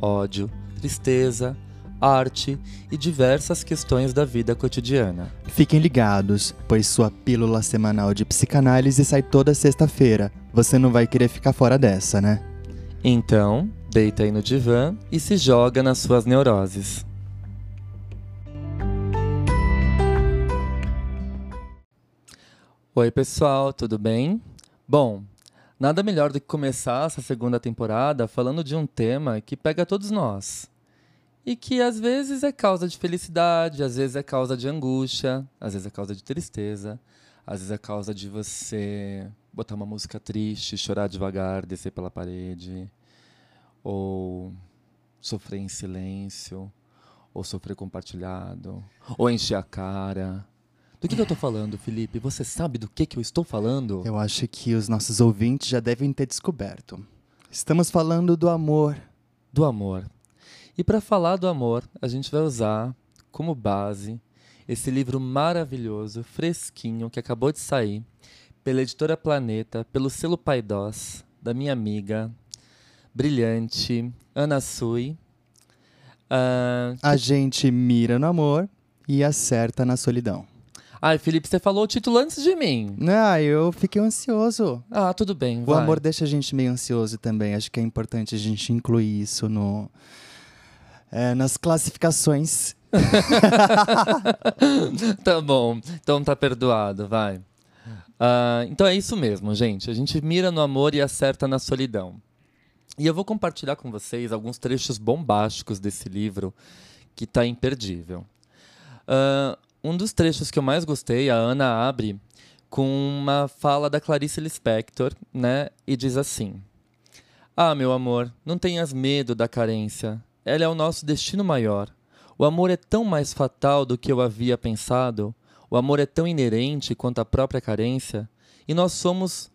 ódio, tristeza, arte e diversas questões da vida cotidiana. Fiquem ligados, pois sua pílula semanal de psicanálise sai toda sexta-feira. Você não vai querer ficar fora dessa, né? Então, deita aí no divã e se joga nas suas neuroses. Oi, pessoal, tudo bem? Bom, nada melhor do que começar essa segunda temporada falando de um tema que pega todos nós. E que às vezes é causa de felicidade, às vezes é causa de angústia, às vezes é causa de tristeza, às vezes é causa de você botar uma música triste, chorar devagar, descer pela parede, ou sofrer em silêncio, ou sofrer compartilhado, ou encher a cara. Do que, que eu estou falando, Felipe? Você sabe do que, que eu estou falando? Eu acho que os nossos ouvintes já devem ter descoberto. Estamos falando do amor. Do amor. E para falar do amor, a gente vai usar como base esse livro maravilhoso, fresquinho, que acabou de sair, pela editora Planeta, pelo selo Paidós, da minha amiga brilhante Ana Sui. Uh, a gente mira no amor e acerta na solidão. Ai, Felipe, você falou o título antes de mim. Ah, eu fiquei ansioso. Ah, tudo bem. O vai. amor deixa a gente meio ansioso também. Acho que é importante a gente incluir isso no, é, nas classificações. tá bom. Então tá perdoado, vai. Uh, então é isso mesmo, gente. A gente mira no amor e acerta na solidão. E eu vou compartilhar com vocês alguns trechos bombásticos desse livro que está imperdível. Uh, um dos trechos que eu mais gostei, a Ana abre com uma fala da Clarice Lispector, né? E diz assim: Ah, meu amor, não tenhas medo da carência. Ela é o nosso destino maior. O amor é tão mais fatal do que eu havia pensado. O amor é tão inerente quanto a própria carência. E nós somos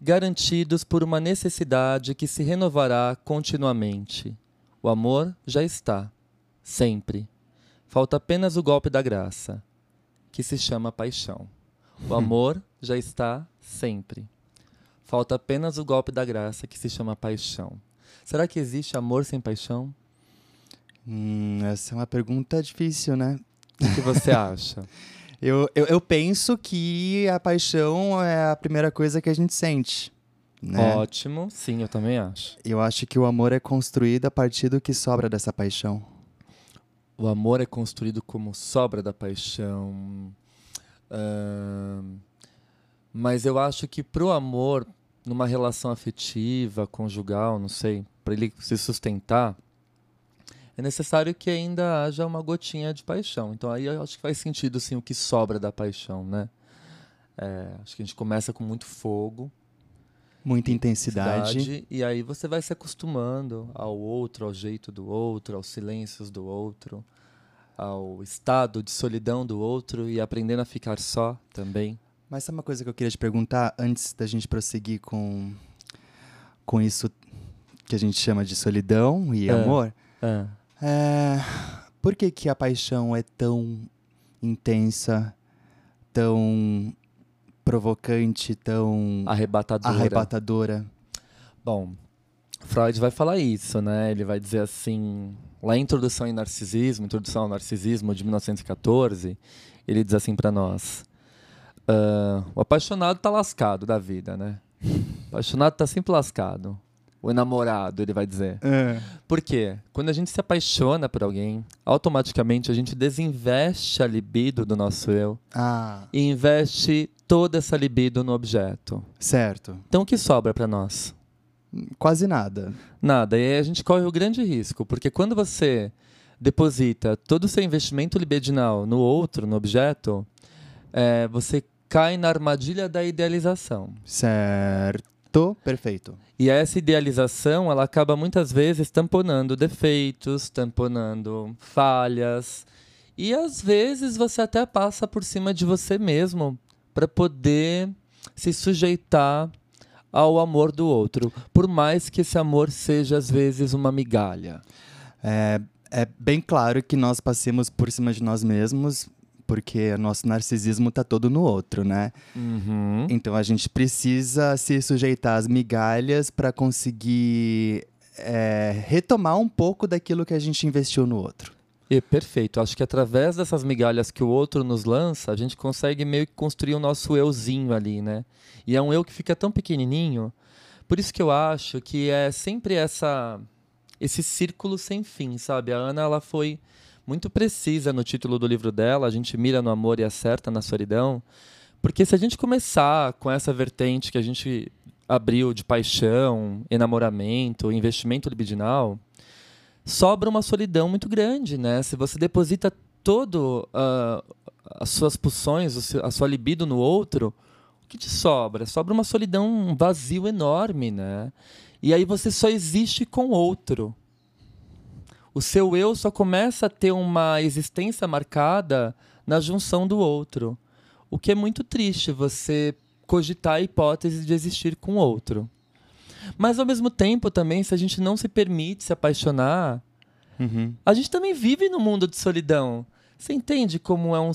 garantidos por uma necessidade que se renovará continuamente. O amor já está, sempre. Falta apenas o golpe da graça, que se chama paixão. O amor já está sempre. Falta apenas o golpe da graça, que se chama paixão. Será que existe amor sem paixão? Hum, essa é uma pergunta difícil, né? O que você acha? eu, eu, eu, penso que a paixão é a primeira coisa que a gente sente. Né? Ótimo, sim, eu também acho. Eu acho que o amor é construído a partir do que sobra dessa paixão o amor é construído como sobra da paixão. Uh, mas eu acho que pro amor, numa relação afetiva, conjugal, não sei, para ele se sustentar, é necessário que ainda haja uma gotinha de paixão. Então aí eu acho que faz sentido sim o que sobra da paixão, né? É, acho que a gente começa com muito fogo, muita intensidade. intensidade. E aí você vai se acostumando ao outro, ao jeito do outro, aos silêncios do outro, ao estado de solidão do outro e aprendendo a ficar só também. Mas sabe uma coisa que eu queria te perguntar antes da gente prosseguir com, com isso que a gente chama de solidão e é, amor? É. É, por que, que a paixão é tão intensa, tão provocante, tão arrebatadora. arrebatadora. Bom, Freud vai falar isso, né? Ele vai dizer assim, lá em Introdução em Narcisismo, Introdução ao Narcisismo de 1914, ele diz assim para nós: uh, o apaixonado tá lascado da vida, né? O apaixonado tá sempre lascado o enamorado, ele vai dizer. É. Por quê? Quando a gente se apaixona por alguém, automaticamente a gente desinveste a libido do nosso eu ah. e investe toda essa libido no objeto. Certo. Então o que sobra para nós? Quase nada. Nada. E aí a gente corre o grande risco, porque quando você deposita todo o seu investimento libidinal no outro, no objeto, é, você cai na armadilha da idealização. Certo. Perfeito, perfeito. E essa idealização, ela acaba muitas vezes tamponando defeitos, tamponando falhas. E às vezes você até passa por cima de você mesmo para poder se sujeitar ao amor do outro, por mais que esse amor seja às vezes uma migalha. É, é bem claro que nós passemos por cima de nós mesmos, porque nosso narcisismo está todo no outro, né? Uhum. Então a gente precisa se sujeitar às migalhas para conseguir é, retomar um pouco daquilo que a gente investiu no outro. E perfeito. Acho que através dessas migalhas que o outro nos lança, a gente consegue meio que construir o nosso euzinho ali, né? E é um eu que fica tão pequenininho. Por isso que eu acho que é sempre essa esse círculo sem fim, sabe? A Ana ela foi muito precisa no título do livro dela, a gente mira no amor e acerta na solidão, porque se a gente começar com essa vertente que a gente abriu de paixão, enamoramento, investimento libidinal, sobra uma solidão muito grande, né? Se você deposita todo uh, as suas pulsões, a sua libido no outro, o que te sobra? Sobra uma solidão, um vazio enorme, né? E aí você só existe com outro o seu eu só começa a ter uma existência marcada na junção do outro. O que é muito triste você cogitar a hipótese de existir com outro. Mas ao mesmo tempo também, se a gente não se permite se apaixonar, uhum. a gente também vive num mundo de solidão. Você entende como é um,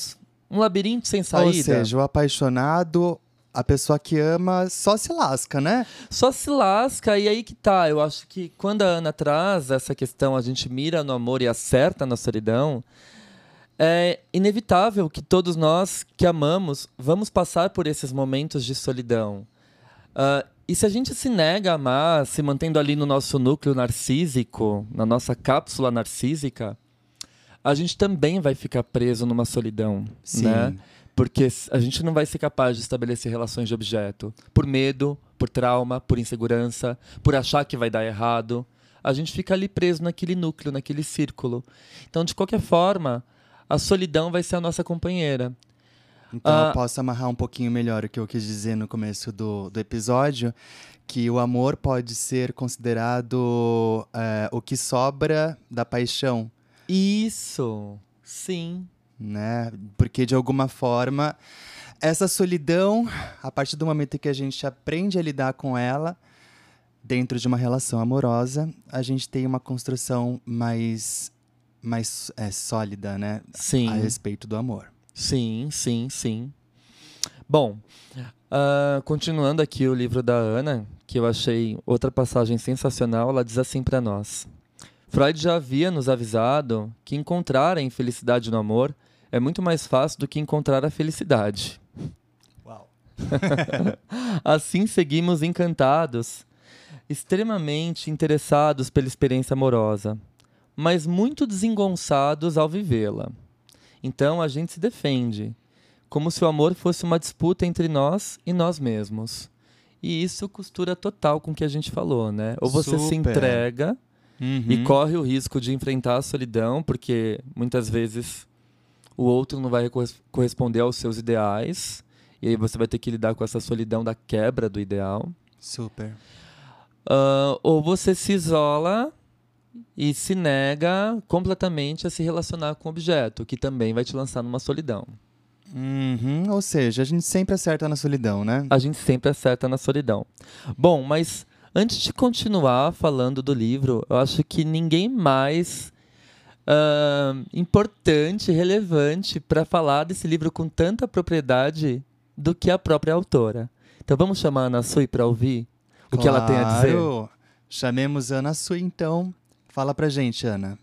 um labirinto sem saída? Ou seja, o apaixonado a pessoa que ama só se lasca, né? Só se lasca, e aí que tá. Eu acho que quando a Ana traz essa questão, a gente mira no amor e acerta na solidão, é inevitável que todos nós que amamos vamos passar por esses momentos de solidão. Uh, e se a gente se nega a amar, se mantendo ali no nosso núcleo narcísico, na nossa cápsula narcísica, a gente também vai ficar preso numa solidão, Sim. né? Porque a gente não vai ser capaz de estabelecer relações de objeto por medo, por trauma, por insegurança, por achar que vai dar errado. A gente fica ali preso naquele núcleo, naquele círculo. Então, de qualquer forma, a solidão vai ser a nossa companheira. Então, ah, eu posso amarrar um pouquinho melhor o que eu quis dizer no começo do, do episódio, que o amor pode ser considerado é, o que sobra da paixão. Isso, sim né? Porque de alguma forma essa solidão, a partir do momento que a gente aprende a lidar com ela dentro de uma relação amorosa, a gente tem uma construção mais mais é, sólida, né? Sim. A respeito do amor. Sim, sim, sim. Bom, uh, continuando aqui o livro da Ana, que eu achei outra passagem sensacional, ela diz assim para nós. Freud já havia nos avisado que encontrar a infelicidade no amor é muito mais fácil do que encontrar a felicidade. Uau. assim seguimos encantados, extremamente interessados pela experiência amorosa, mas muito desengonçados ao vivê-la. Então a gente se defende, como se o amor fosse uma disputa entre nós e nós mesmos. E isso costura total com o que a gente falou, né? Ou você Super. se entrega uhum. e corre o risco de enfrentar a solidão, porque muitas vezes o outro não vai corresponder aos seus ideais, e aí você vai ter que lidar com essa solidão da quebra do ideal. Super. Uh, ou você se isola e se nega completamente a se relacionar com o objeto, que também vai te lançar numa solidão. Uhum, ou seja, a gente sempre acerta na solidão, né? A gente sempre acerta na solidão. Bom, mas Antes de continuar falando do livro, eu acho que ninguém mais uh, importante, relevante para falar desse livro com tanta propriedade do que a própria autora. Então vamos chamar a Ana Sui para ouvir o que ela tem a dizer? Chamemos a Ana Sui então. Fala pra gente, Ana.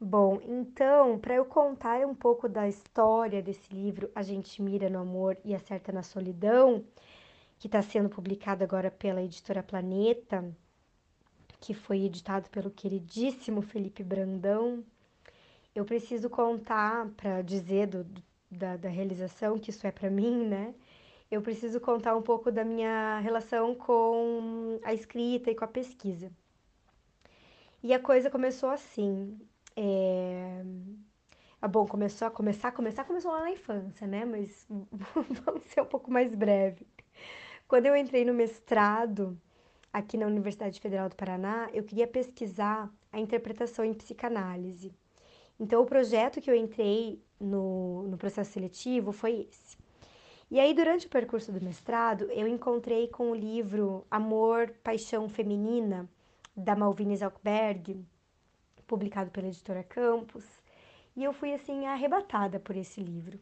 Bom, então, para eu contar um pouco da história desse livro, A Gente Mira no Amor e Acerta na Solidão, que está sendo publicado agora pela editora Planeta, que foi editado pelo queridíssimo Felipe Brandão, eu preciso contar, para dizer do, da, da realização que isso é para mim, né? Eu preciso contar um pouco da minha relação com a escrita e com a pesquisa. E a coisa começou assim. É... Ah, bom, começou a começar, começar, começou lá na infância, né? Mas vamos ser um pouco mais breve. Quando eu entrei no mestrado aqui na Universidade Federal do Paraná, eu queria pesquisar a interpretação em psicanálise. Então, o projeto que eu entrei no, no processo seletivo foi esse. E aí, durante o percurso do mestrado, eu encontrei com o livro Amor, Paixão Feminina, da Malvine Zalkberg, publicado pela editora Campos. E eu fui assim arrebatada por esse livro.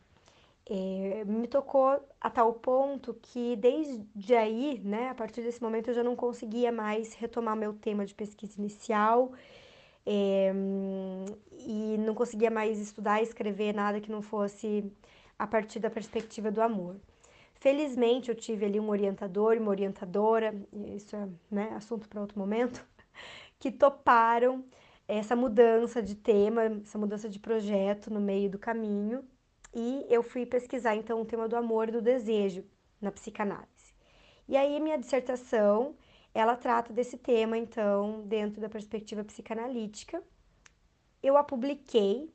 É, me tocou a tal ponto que desde aí, né, a partir desse momento eu já não conseguia mais retomar meu tema de pesquisa inicial é, e não conseguia mais estudar escrever nada que não fosse a partir da perspectiva do amor. Felizmente eu tive ali um orientador e uma orientadora, isso é né, assunto para outro momento, que toparam essa mudança de tema, essa mudança de projeto no meio do caminho. E eu fui pesquisar então o tema do amor e do desejo na psicanálise. E aí minha dissertação, ela trata desse tema então dentro da perspectiva psicanalítica. Eu a publiquei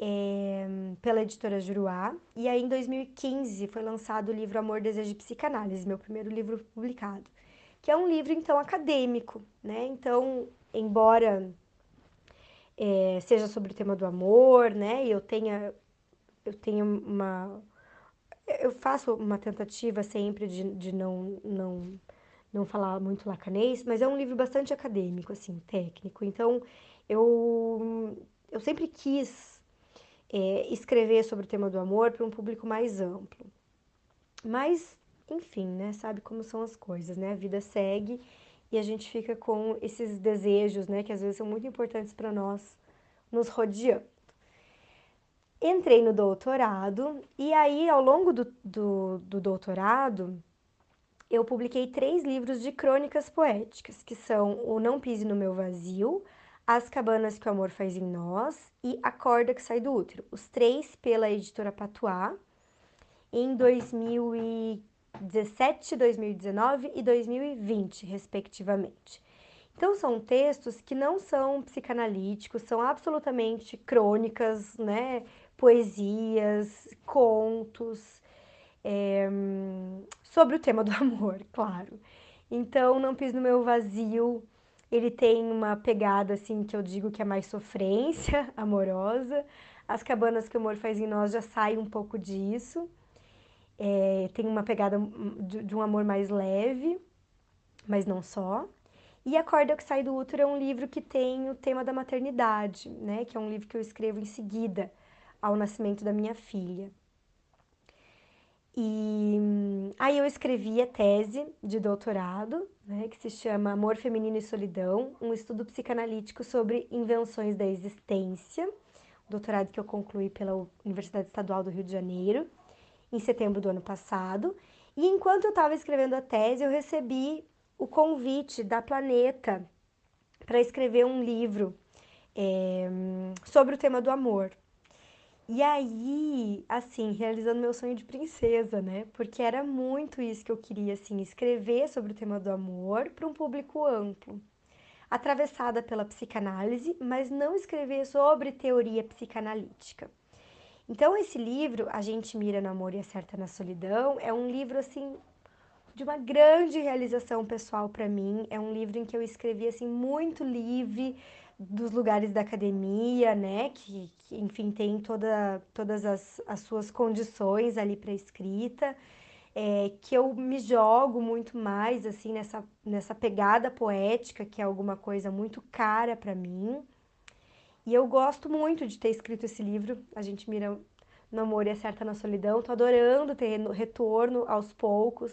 é, pela editora Juruá e aí em 2015 foi lançado o livro Amor, Desejo e Psicanálise, meu primeiro livro publicado, que é um livro então acadêmico, né? Então, embora é, seja sobre o tema do amor, né? E eu tenha, eu tenho uma, eu faço uma tentativa sempre de, de não, não, não falar muito lacanês, mas é um livro bastante acadêmico, assim, técnico. Então, eu, eu sempre quis é, escrever sobre o tema do amor para um público mais amplo. Mas, enfim, né? Sabe como são as coisas, né? A vida segue e a gente fica com esses desejos, né, que às vezes são muito importantes para nós, nos rodeando. Entrei no doutorado e aí, ao longo do, do, do doutorado, eu publiquei três livros de crônicas poéticas, que são O Não Pise no Meu Vazio, As Cabanas que o Amor Faz em Nós e A Corda que Sai do Útero. Os três pela editora Patuá, em 2015. 2017, 2019 e 2020, respectivamente. Então, são textos que não são psicanalíticos, são absolutamente crônicas, né? poesias, contos, é, sobre o tema do amor, claro. Então, Não Pis no Meu Vazio, ele tem uma pegada, assim, que eu digo que é mais sofrência amorosa. As Cabanas que o Amor Faz em Nós já sai um pouco disso é, tem uma pegada de, de, um amor mais leve, mas não só. E A Corda que Sai do Útero é um livro que tem o tema da maternidade, né? Que é um livro que eu escrevo em seguida ao nascimento da minha filha. E aí eu escrevi a tese de doutorado, né, que se chama Amor Feminino e Solidão, um estudo psicanalítico sobre invenções da existência, doutorado que eu concluí pela Universidade Estadual do Rio de Janeiro em setembro do ano passado. E enquanto eu estava escrevendo a tese, eu recebi o convite da Planeta para escrever um livro é, sobre o tema do amor. E aí, assim, realizando meu sonho de princesa, né? Porque era muito isso que eu queria, assim, escrever sobre o tema do amor para um público amplo, atravessada pela psicanálise, mas não escrever sobre teoria psicanalítica. Então, esse livro, A Gente Mira no Amor e Acerta na Solidão, é um livro, assim, de uma grande realização pessoal para mim. É um livro em que eu escrevi, assim, muito livre dos lugares da academia, né? Que, que enfim, tem toda, todas as, as suas condições ali para escrita. É, que eu me jogo muito mais, assim, nessa, nessa pegada poética, que é alguma coisa muito cara para mim. E eu gosto muito de ter escrito esse livro, A gente mira no amor e acerta na solidão. Tô adorando ter retorno aos poucos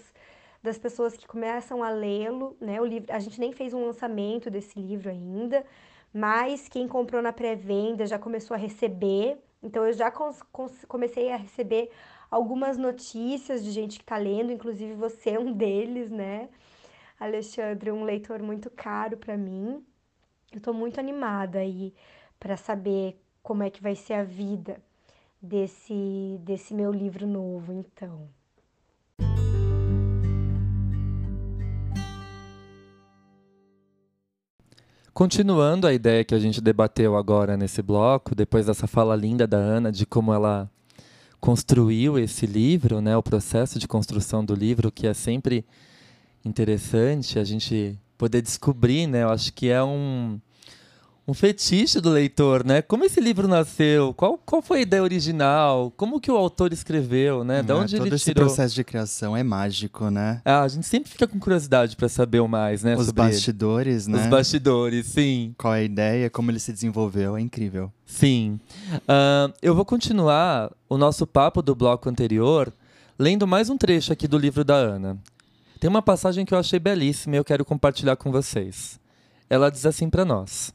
das pessoas que começam a lê-lo, né? O livro, a gente nem fez um lançamento desse livro ainda, mas quem comprou na pré-venda já começou a receber. Então eu já comecei a receber algumas notícias de gente que está lendo, inclusive você é um deles, né? Alexandre, um leitor muito caro para mim. Eu estou muito animada aí para saber como é que vai ser a vida desse, desse meu livro novo, então. Continuando a ideia que a gente debateu agora nesse bloco, depois dessa fala linda da Ana de como ela construiu esse livro, né, o processo de construção do livro, que é sempre interessante a gente poder descobrir, né? Eu acho que é um um fetiche do leitor, né? Como esse livro nasceu? Qual, qual foi a ideia original? Como que o autor escreveu, né? Da é, onde todo ele esse tirou? processo de criação é mágico, né? Ah, a gente sempre fica com curiosidade para saber o mais, né? Os sobre ele. bastidores, né? Os bastidores, sim. Qual é a ideia, como ele se desenvolveu, é incrível. Sim. Ah, eu vou continuar o nosso papo do bloco anterior lendo mais um trecho aqui do livro da Ana. Tem uma passagem que eu achei belíssima e eu quero compartilhar com vocês. Ela diz assim para nós: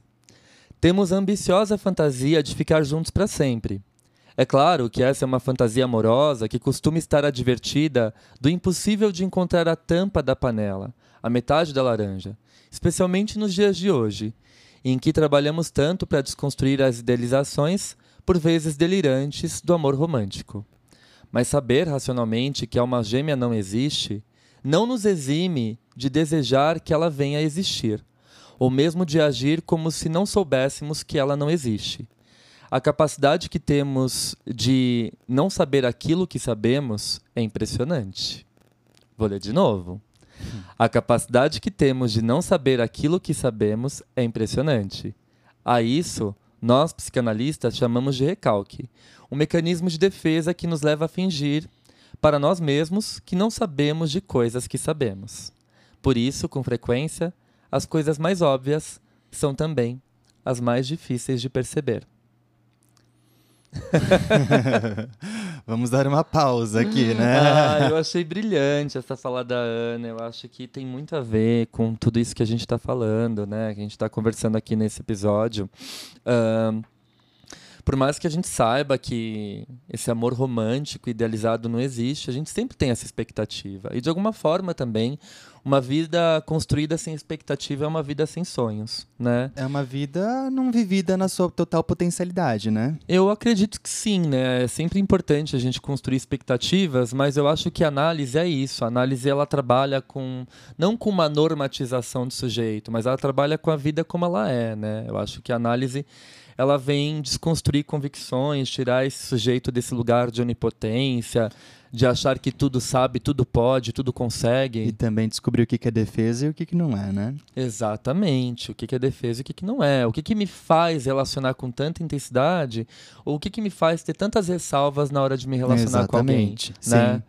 Temos a ambiciosa fantasia de ficar juntos para sempre. É claro que essa é uma fantasia amorosa que costuma estar advertida do impossível de encontrar a tampa da panela, a metade da laranja, especialmente nos dias de hoje, em que trabalhamos tanto para desconstruir as idealizações, por vezes delirantes, do amor romântico. Mas saber racionalmente que alma gêmea não existe não nos exime de desejar que ela venha a existir, ou mesmo de agir como se não soubéssemos que ela não existe. A capacidade que temos de não saber aquilo que sabemos é impressionante. Vou ler de novo. A capacidade que temos de não saber aquilo que sabemos é impressionante. A isso, nós psicanalistas chamamos de recalque, um mecanismo de defesa que nos leva a fingir para nós mesmos que não sabemos de coisas que sabemos. Por isso, com frequência, as coisas mais óbvias são também as mais difíceis de perceber. Vamos dar uma pausa aqui, né? Ah, eu achei brilhante essa fala da Ana. Eu acho que tem muito a ver com tudo isso que a gente está falando, né? Que a gente está conversando aqui nesse episódio. Ahn, por mais que a gente saiba que esse amor romântico idealizado não existe, a gente sempre tem essa expectativa. E de alguma forma também, uma vida construída sem expectativa é uma vida sem sonhos, né? É uma vida não vivida na sua total potencialidade, né? Eu acredito que sim, né? É sempre importante a gente construir expectativas, mas eu acho que a análise é isso. A análise ela trabalha com não com uma normatização do sujeito, mas ela trabalha com a vida como ela é, né? Eu acho que a análise ela vem desconstruir convicções, tirar esse sujeito desse lugar de onipotência, de achar que tudo sabe, tudo pode, tudo consegue. E também descobrir o que é defesa e o que, não é, né? Exatamente. O que é defesa e o que não é. O que que me faz relacionar com tanta intensidade ou o que que me faz ter tantas ressalvas na hora de me relacionar com alguém. Exatamente, Né? sim.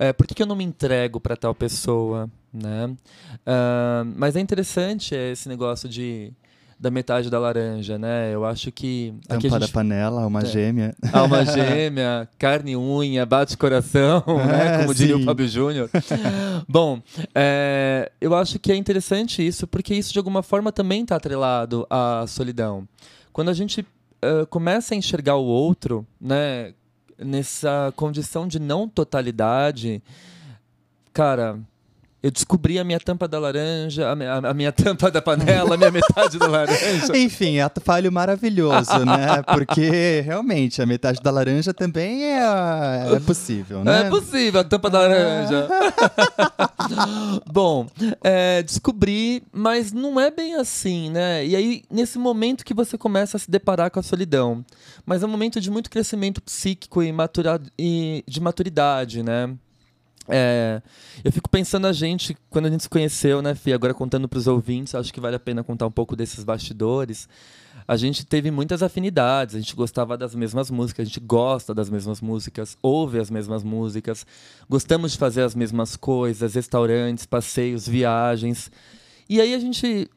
É, por que, que eu não me entrego para tal pessoa? Né? Ah, mas é interessante esse negócio de da metade da laranja, né? Eu acho que Tampa da gente panela, uma É. gêmea. Alma gêmea, carne e unha, bate coração, né? É, Como diria o sim. Fábio Júnior. Bom, é, eu acho que é interessante isso, porque isso de alguma forma também está atrelado à solidão. Quando a gente eh, começa a enxergar o outro, né? Nessa condição de não totalidade, cara, eu descobri a minha tampa da laranja, a minha, a minha tampa da panela, a minha metade da laranja. Enfim, ato falho maravilhoso, né? Porque realmente a metade da laranja também é, é possível, né? É possível, a tampa da laranja. Bom, é, descobri, mas não é bem assim, né? E aí, nesse momento que você começa a se deparar com a solidão. Mas é um momento de muito crescimento psíquico e, matura e de maturidade, né? É, eu fico pensando a gente, quando a gente se conheceu, né, Fih? Agora contando para os ouvintes, acho que vale a pena contar um pouco desses bastidores. A gente teve muitas afinidades, a gente gostava das mesmas músicas, a gente gosta das mesmas músicas, ouve as mesmas músicas, gostamos de fazer as mesmas coisas, restaurantes, passeios, viagens. E aí a gente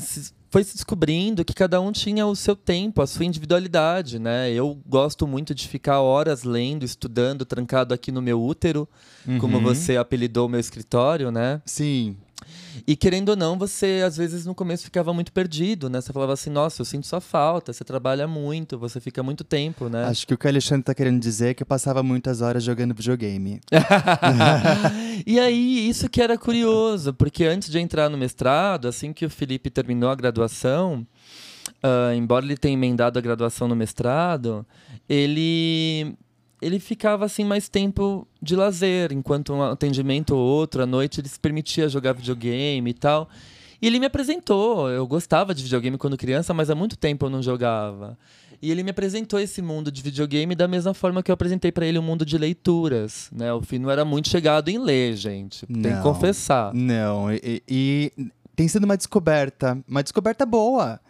se- foi se descobrindo que cada um tinha o seu tempo, a sua individualidade, né? Eu gosto muito de ficar horas lendo, estudando, trancado aqui no meu útero, como Uhum. você apelidou o meu escritório, né? Sim. E querendo ou não, você às vezes no começo ficava muito perdido, né? Você falava assim, nossa, eu sinto sua falta, você trabalha muito, você fica muito tempo, né? Acho que o que o Alexandre tá querendo dizer é que eu passava muitas horas jogando videogame. e aí, isso que era curioso, porque antes de entrar no mestrado, assim que o Felipe terminou a graduação, ah, embora ele tenha emendado a graduação no mestrado, ele ele ficava assim mais tempo de lazer, enquanto um atendimento ou outro à noite ele se permitia jogar videogame e tal. E ele me apresentou. Eu gostava de videogame quando criança, mas há muito tempo eu não jogava. E ele me apresentou esse mundo de videogame da mesma forma que eu apresentei para ele o mundo de leituras, né? O Fih não era muito chegado em ler, gente. Tem não, que confessar. Não, e, e tem sido uma descoberta, uma descoberta boa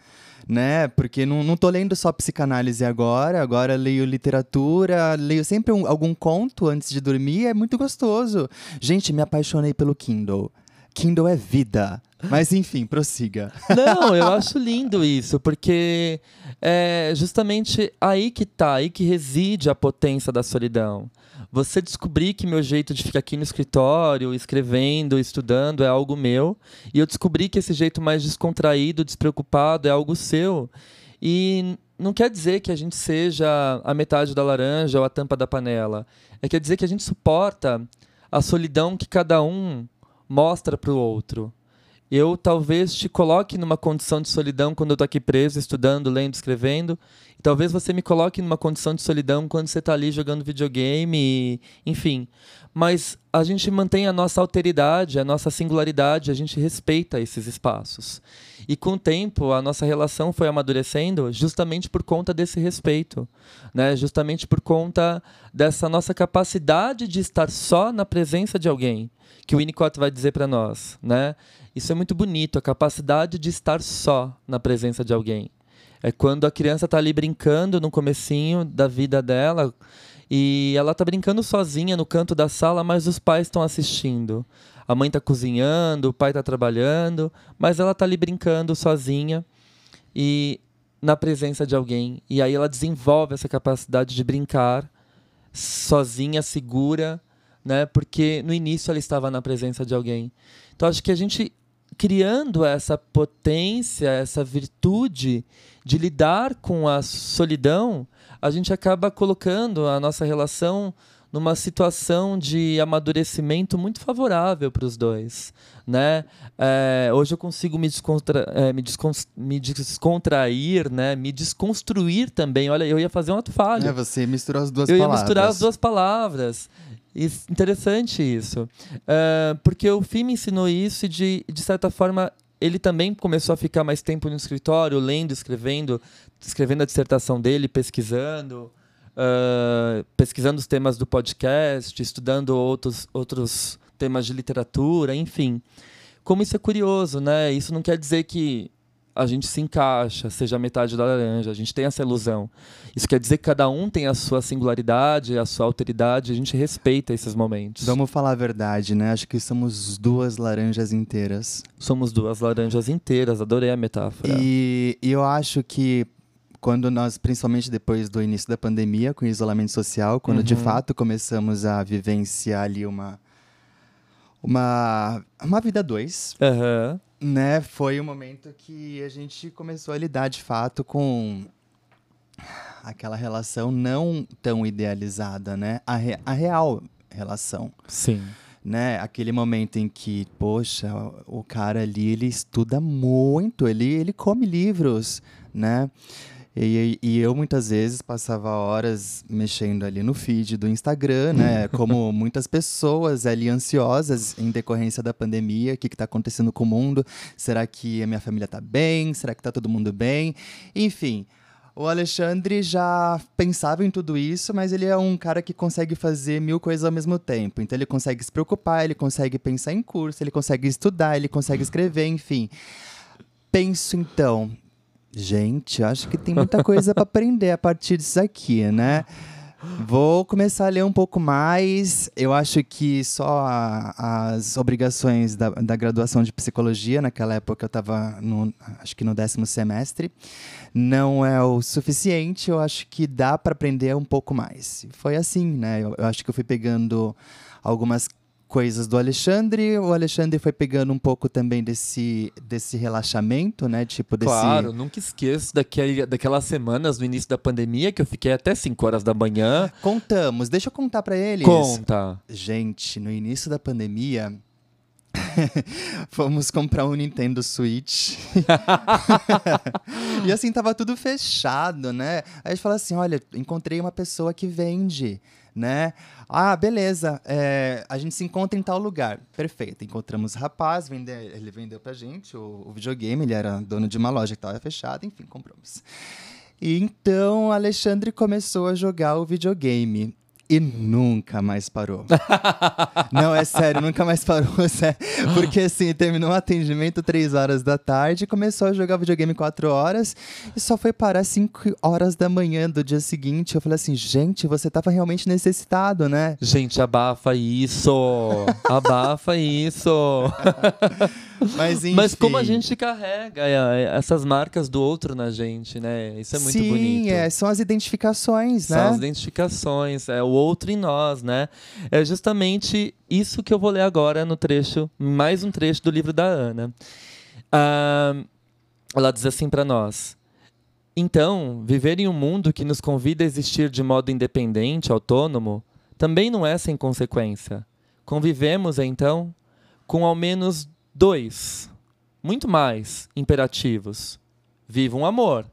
né? Porque não, não tô lendo só psicanálise agora, agora leio literatura, leio sempre um, algum conto antes de dormir, é muito gostoso. Gente, me apaixonei pelo Kindle. Kindle é vida. Mas enfim, prossiga. Não, eu acho lindo isso, porque é justamente aí que tá, aí que reside a potência da solidão. Você descobrir que meu jeito de ficar aqui no escritório, escrevendo, estudando é algo meu, e eu descobri que esse jeito mais descontraído, despreocupado é algo seu. E não quer dizer que a gente seja a metade da laranja ou a tampa da panela. É quer dizer que a gente suporta a solidão que cada um mostra para o outro. Eu talvez te coloque numa condição de solidão quando eu estou aqui preso, estudando, lendo, escrevendo. E talvez você me coloque numa condição de solidão quando você está ali jogando videogame, e, enfim. Mas a gente mantém a nossa alteridade, a nossa singularidade, a gente respeita esses espaços. E com o tempo, a nossa relação foi amadurecendo justamente por conta desse respeito, né? justamente por conta dessa nossa capacidade de estar só na presença de alguém que o Winnicott vai dizer para nós, né? Isso é muito bonito, a capacidade de estar só na presença de alguém. É quando a criança está ali brincando no comecinho da vida dela e ela está brincando sozinha no canto da sala, mas os pais estão assistindo. A mãe está cozinhando, o pai está trabalhando, mas ela está ali brincando sozinha e na presença de alguém. E aí ela desenvolve essa capacidade de brincar sozinha, segura, né? Porque no início ela estava na presença de alguém. Então acho que a gente criando essa potência, essa virtude de lidar com a solidão, a gente acaba colocando a nossa relação numa situação de amadurecimento muito favorável para os dois, né? É, hoje eu consigo me, descontra é, me, me, descontrair, né? Me desconstruir também. Olha, eu ia fazer um ato falho. É, você misturou as duas eu palavras. Eu ia misturar as duas palavras. Interessante isso. Uh, porque o FIM me ensinou isso e, de, de certa forma, ele também começou a ficar mais tempo no escritório, lendo, escrevendo, escrevendo a dissertação dele, pesquisando, uh, pesquisando os temas do podcast, estudando outros, outros temas de literatura, enfim. Como isso é curioso, né? Isso não quer dizer que a gente se encaixa, seja metade da laranja, a gente tem essa ilusão. Isso quer dizer que cada um tem a sua singularidade, a sua alteridade, a gente respeita esses momentos. Vamos falar a verdade, né? Acho que somos duas laranjas inteiras. Somos duas laranjas inteiras, adorei a metáfora. E, e eu acho que quando nós, principalmente depois do início da pandemia, com o isolamento social, quando uhum. de fato começamos a vivenciar ali uma uma uma vida dois. Uhum né, foi o momento que a gente começou a lidar de fato com aquela relação não tão idealizada, né? A, re a real relação. Sim. Né? Aquele momento em que, poxa, o cara ali, ele estuda muito, ele, ele come livros, né? E, e, eu muitas vezes passava horas mexendo ali no feed do Instagram, né? Como muitas pessoas ali ansiosas em decorrência da pandemia, o que está acontecendo com o mundo? Será que a minha família está bem? Será que está todo mundo bem? Enfim. O Alexandre já pensava em tudo isso, mas ele é um cara que consegue fazer mil coisas ao mesmo tempo. Então ele consegue se preocupar, ele consegue pensar em curso, ele consegue estudar, ele consegue escrever, enfim. Penso então, Gente, acho que tem muita coisa para aprender a partir disso aqui, né? Vou começar a ler um pouco mais. Eu acho que só a, as obrigações da, da, graduação de psicologia, naquela época eu estava, acho que no décimo semestre, não é o suficiente. Eu acho que dá para aprender um pouco mais. Foi assim, né? Eu, eu acho que eu fui pegando algumas coisas do Alexandre. O Alexandre foi pegando um pouco também desse, desse relaxamento, né? Tipo, desse... Claro, nunca esqueço daquele, daquelas semanas no início da pandemia que eu fiquei até 5 horas da manhã. Contamos, deixa eu contar para eles. Conta. Gente, no início da pandemia, Fomos comprar um Nintendo Switch. e assim, tava tudo fechado, né? Aí a gente falou assim: olha, encontrei uma pessoa que vende né? Ah, beleza, é, a gente se encontra em tal lugar. Perfeito, encontramos o rapaz, vende, ele vendeu pra gente o, o, videogame, ele era dono de uma loja que estava fechada, enfim, compramos. E então Alexandre começou a jogar o videogame e nunca mais parou. não, é sério, nunca mais parou, sério. Porque assim, terminou o atendimento 3 horas da tarde, começou a jogar videogame 4 horas e só foi parar 5 horas da manhã do dia seguinte. Eu falei assim, gente, você tava realmente necessitado, né? Gente, abafa isso! abafa isso! Mas, enfim. Mas como a gente carrega é, é, essas marcas do outro na gente, né? Isso é muito Sim, bonito. Sim, é, são as identificações, né? São as identificações, é o outro em nós, né? É justamente isso que eu vou ler agora no trecho, mais um trecho do livro da Ana. Ah, ela diz assim para nós. Então, viver em um mundo que nos convida a existir de modo independente, autônomo, também não é sem consequência. Convivemos, então, com ao menos Dois, muito mais imperativos. Viva um amor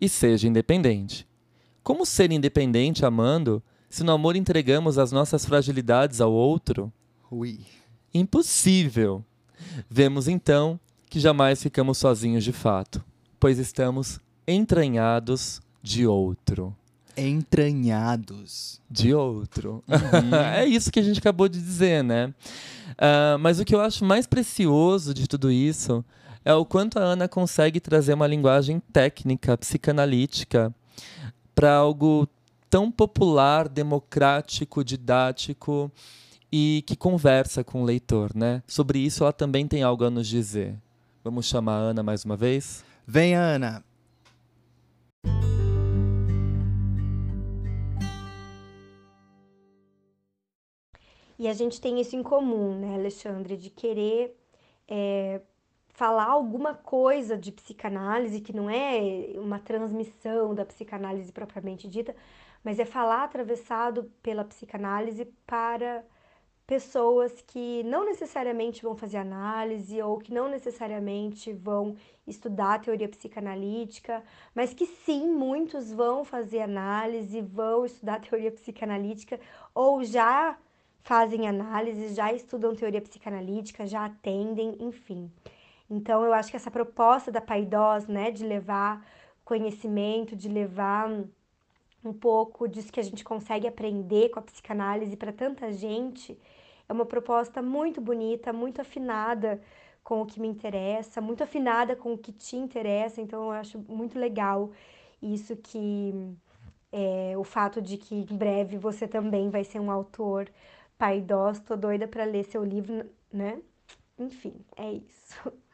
e seja independente. Como ser independente amando se no amor entregamos as nossas fragilidades ao outro? Oui. Impossível. Vemos então que jamais ficamos sozinhos de fato, pois estamos entranhados de outro. Entranhados. De outro. Uhum. é isso que a gente acabou de dizer, né? Uh, mas o que eu acho mais precioso de tudo isso é o quanto a Ana consegue trazer uma linguagem técnica, psicanalítica, para algo tão popular, democrático, didático e que conversa com o leitor, né? Sobre isso ela também tem algo a nos dizer. Vamos chamar a Ana mais uma vez? Vem, Ana. E a gente tem isso em comum, né, Alexandre, de querer é, falar alguma coisa de psicanálise que não é uma transmissão da psicanálise propriamente dita, mas é falar atravessado pela psicanálise para pessoas que não necessariamente vão fazer análise ou que não necessariamente vão estudar teoria psicanalítica, mas que sim, muitos vão fazer análise, vão estudar teoria psicanalítica ou já fazem análises, já estudam teoria psicanalítica, já atendem, enfim. Então, eu acho que essa proposta da Paidós, né, de levar conhecimento, de levar um pouco disso que a gente consegue aprender com a psicanálise para tanta gente, é uma proposta muito bonita, muito afinada com o que me interessa, muito afinada com o que te interessa, então eu acho muito legal isso que é, o fato de que em breve você também vai ser um autor Pai Dós, tô doida para ler seu livro, né? Enfim, é isso.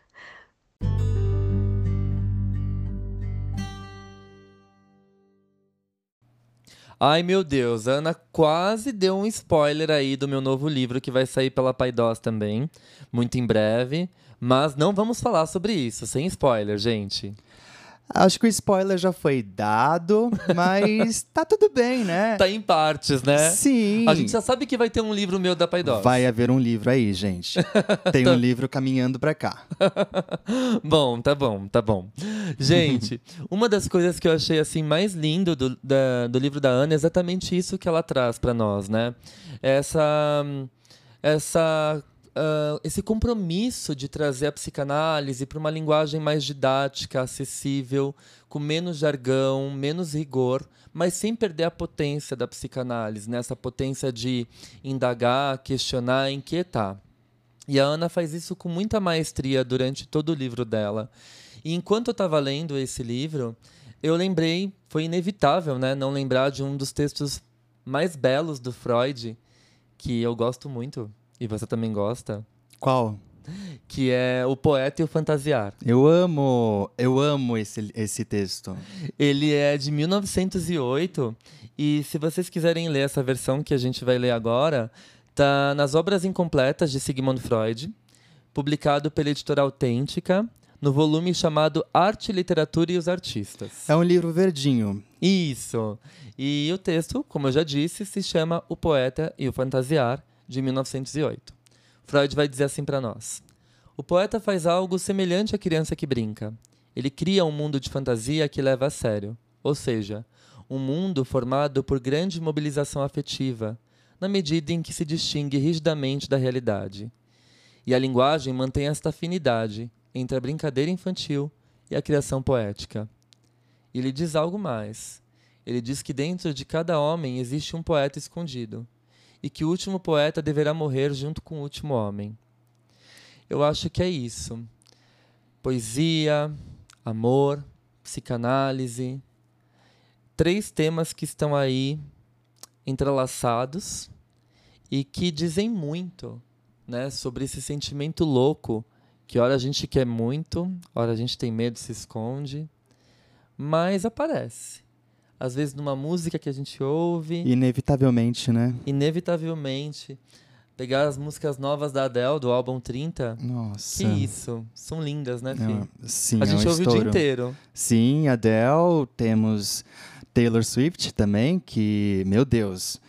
Ai meu Deus, Ana quase deu um spoiler aí do meu novo livro que vai sair pela Paidós também, muito em breve. Mas não vamos falar sobre isso, sem spoiler, gente. Acho que o spoiler já foi dado, mas tá tudo bem, né? Tá em partes, né? Sim. A gente já sabe que vai ter um livro meu da Paidós. Vai haver um livro aí, gente. Tem um livro caminhando pra cá. bom, tá bom, tá bom. Gente, uma das coisas que eu achei assim mais lindo do, da, do livro da Ana é exatamente isso que ela traz para nós, né? Essa essa uh, esse compromisso de trazer a psicanálise para uma linguagem mais didática, acessível, com menos jargão, menos rigor, mas sem perder a potência da psicanálise, né? essa potência de indagar, questionar, inquietar. E a Ana faz isso com muita maestria durante todo o livro dela. E enquanto eu estava lendo esse livro, eu lembrei, foi inevitável, né, não lembrar de um dos textos mais belos do Freud, que eu gosto muito, e você também gosta? Qual? Que é O Poeta e o Fantasiar. Eu amo, eu amo esse, esse texto. Ele é de 1908 e se vocês quiserem ler essa versão que a gente vai ler agora, tá nas Obras Incompletas de Sigmund Freud, publicado pela editora Autêntica, no volume chamado Arte, Literatura e os Artistas. É um livro verdinho. Isso. E o texto, como eu já disse, se chama O Poeta e o Fantasiar, de 1908. Freud vai dizer assim para nós: O poeta faz algo semelhante à criança que brinca. Ele cria um mundo de fantasia que leva a sério, ou seja, um mundo formado por grande mobilização afetiva, na medida em que se distingue rigidamente da realidade. E a linguagem mantém esta afinidade entre a brincadeira infantil e a criação poética. Ele diz algo mais. Ele diz que dentro de cada homem existe um poeta escondido, e que o último poeta deverá morrer junto com o último homem. Eu acho que é isso. Poesia, amor, psicanálise, três temas que estão aí entrelaçados e que dizem muito, né, sobre esse sentimento louco que hora a gente quer muito, hora a gente tem medo, se esconde, mas aparece. Às vezes numa música que a gente ouve. Inevitavelmente, né? Inevitavelmente. Pegar as músicas novas da Adele, do álbum 30. Nossa. Que isso. São lindas, né, Fih? sim, A gente é um ouve estouro. o dia inteiro. Sim, Adele, temos Taylor Swift também, que, meu Deus,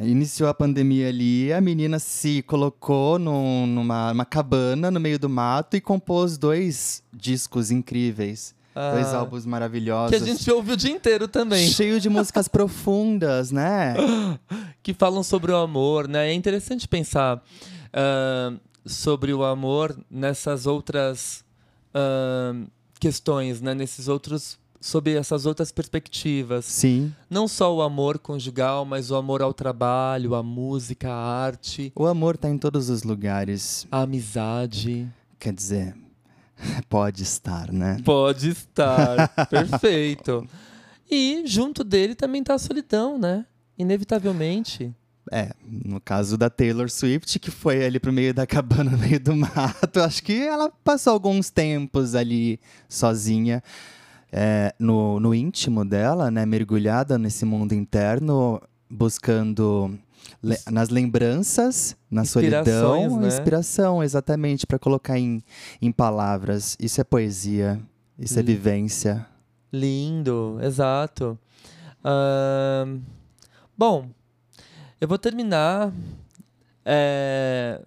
iniciou a pandemia ali, a menina se colocou num, numa cabana no meio do mato e compôs dois discos incríveis. Dois Ah, álbuns maravilhosos. Que a gente ouve o dia inteiro também. Cheio de músicas profundas, né? que falam sobre o amor, né? É interessante pensar ah, sobre o amor nessas outras ah, questões, né? Nesses outros, sob essas outras perspectivas. Sim. Não só o amor conjugal, mas o amor ao trabalho, a música, a arte, O amor tá em todos os lugares. a amizade. Quer dizer, pode estar, né? Pode estar, perfeito. E junto dele também tá a solidão, né? Inevitavelmente. É, no caso da Taylor Swift, que foi ali pro meio da cabana, no meio do mato, acho que ela passou alguns tempos ali sozinha, é, no, no íntimo dela, né, mergulhada nesse mundo interno, buscando le- nas lembranças, na solidão, né? inspiração, exatamente, para colocar em, em palavras. Isso é poesia, isso é vivência. Lindo, exato. Ahn, bom, eu vou terminar, é,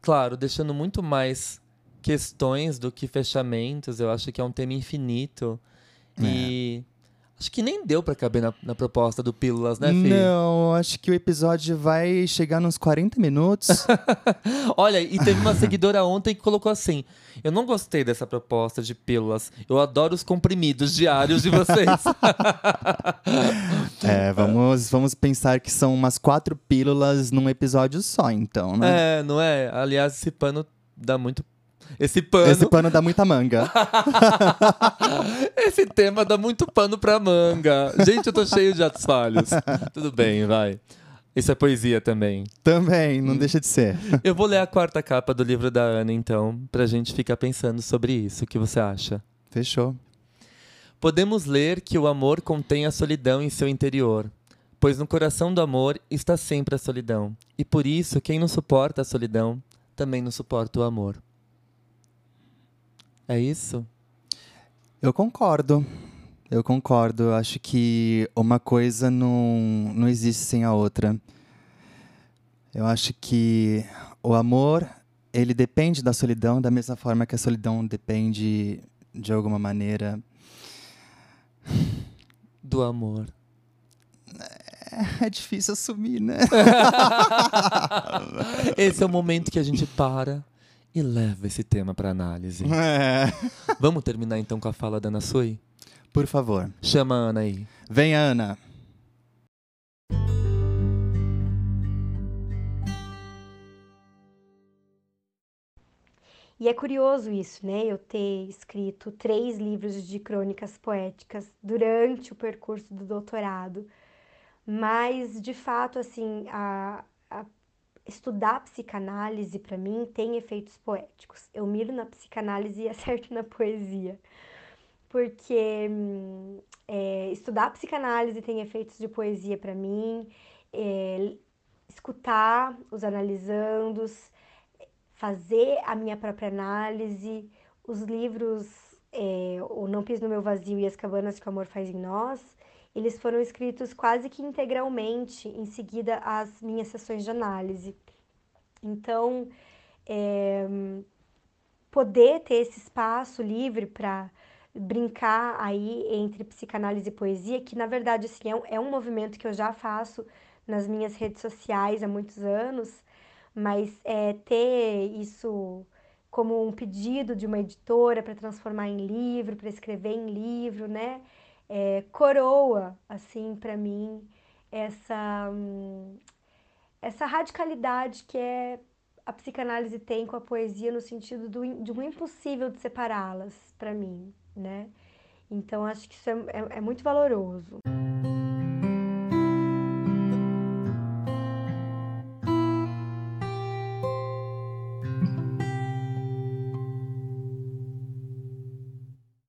claro, deixando muito mais questões do que fechamentos. Eu acho que é um tema infinito. E acho que nem deu pra caber na, na proposta do Pílulas, né, Fih? Não, acho que o episódio vai chegar nos 40 minutos. Olha, e teve uma seguidora ontem que colocou assim: Eu não gostei dessa proposta de pílulas. Eu adoro os comprimidos diários de vocês. É, vamos, vamos pensar que são umas quatro pílulas num episódio só, então, né? é, não é? Aliás, esse pano dá muito. Esse pano. Esse pano dá muita manga. Esse tema dá muito pano pra manga. Gente, eu tô cheio de atos falhos. Tudo bem, vai. Isso é poesia também. Também, não deixa de ser. Eu vou ler a quarta capa do livro da Ana, então, pra gente ficar pensando sobre isso. O que você acha? Fechou. Podemos ler que o amor contém a solidão em seu interior, pois no coração do amor está sempre a solidão. E por isso, quem não suporta a solidão também não suporta o amor. É isso? Eu concordo. Eu concordo. Eu acho que uma coisa não, não existe sem a outra. Eu acho que o amor, ele depende da solidão, da mesma forma que a solidão depende, de alguma maneira, Do amor. É difícil assumir, né? Esse é o momento que a gente para e leva esse tema para análise. É. Vamos terminar então com a fala da Ana Sui? Por favor. Chama a Ana aí. Vem, Ana. E é curioso isso, né? Eu ter escrito três livros de crônicas poéticas durante o percurso do doutorado. Mas, de fato, assim, a, a estudar psicanálise para mim tem efeitos poéticos. Eu miro na psicanálise e acerto na poesia. Porque é, estudar psicanálise tem efeitos de poesia para mim, é, escutar os analisandos, fazer a minha própria análise, os livros é, O Não Pis no Meu Vazio e As Cabanas que o Amor Faz em Nós, eles foram escritos quase que integralmente em seguida às minhas sessões de análise. Então, é, poder ter esse espaço livre para brincar aí entre psicanálise e poesia, que na verdade assim, é, um, é um movimento que eu já faço nas minhas redes sociais há muitos anos, mas é, ter isso como um pedido de uma editora para transformar em livro, para escrever em livro, né? É, coroa, assim, para mim, essa, essa radicalidade que é a psicanálise tem com a poesia no sentido do, de um impossível de separá-las, para mim, né? Então, acho que isso é, é, é muito valoroso.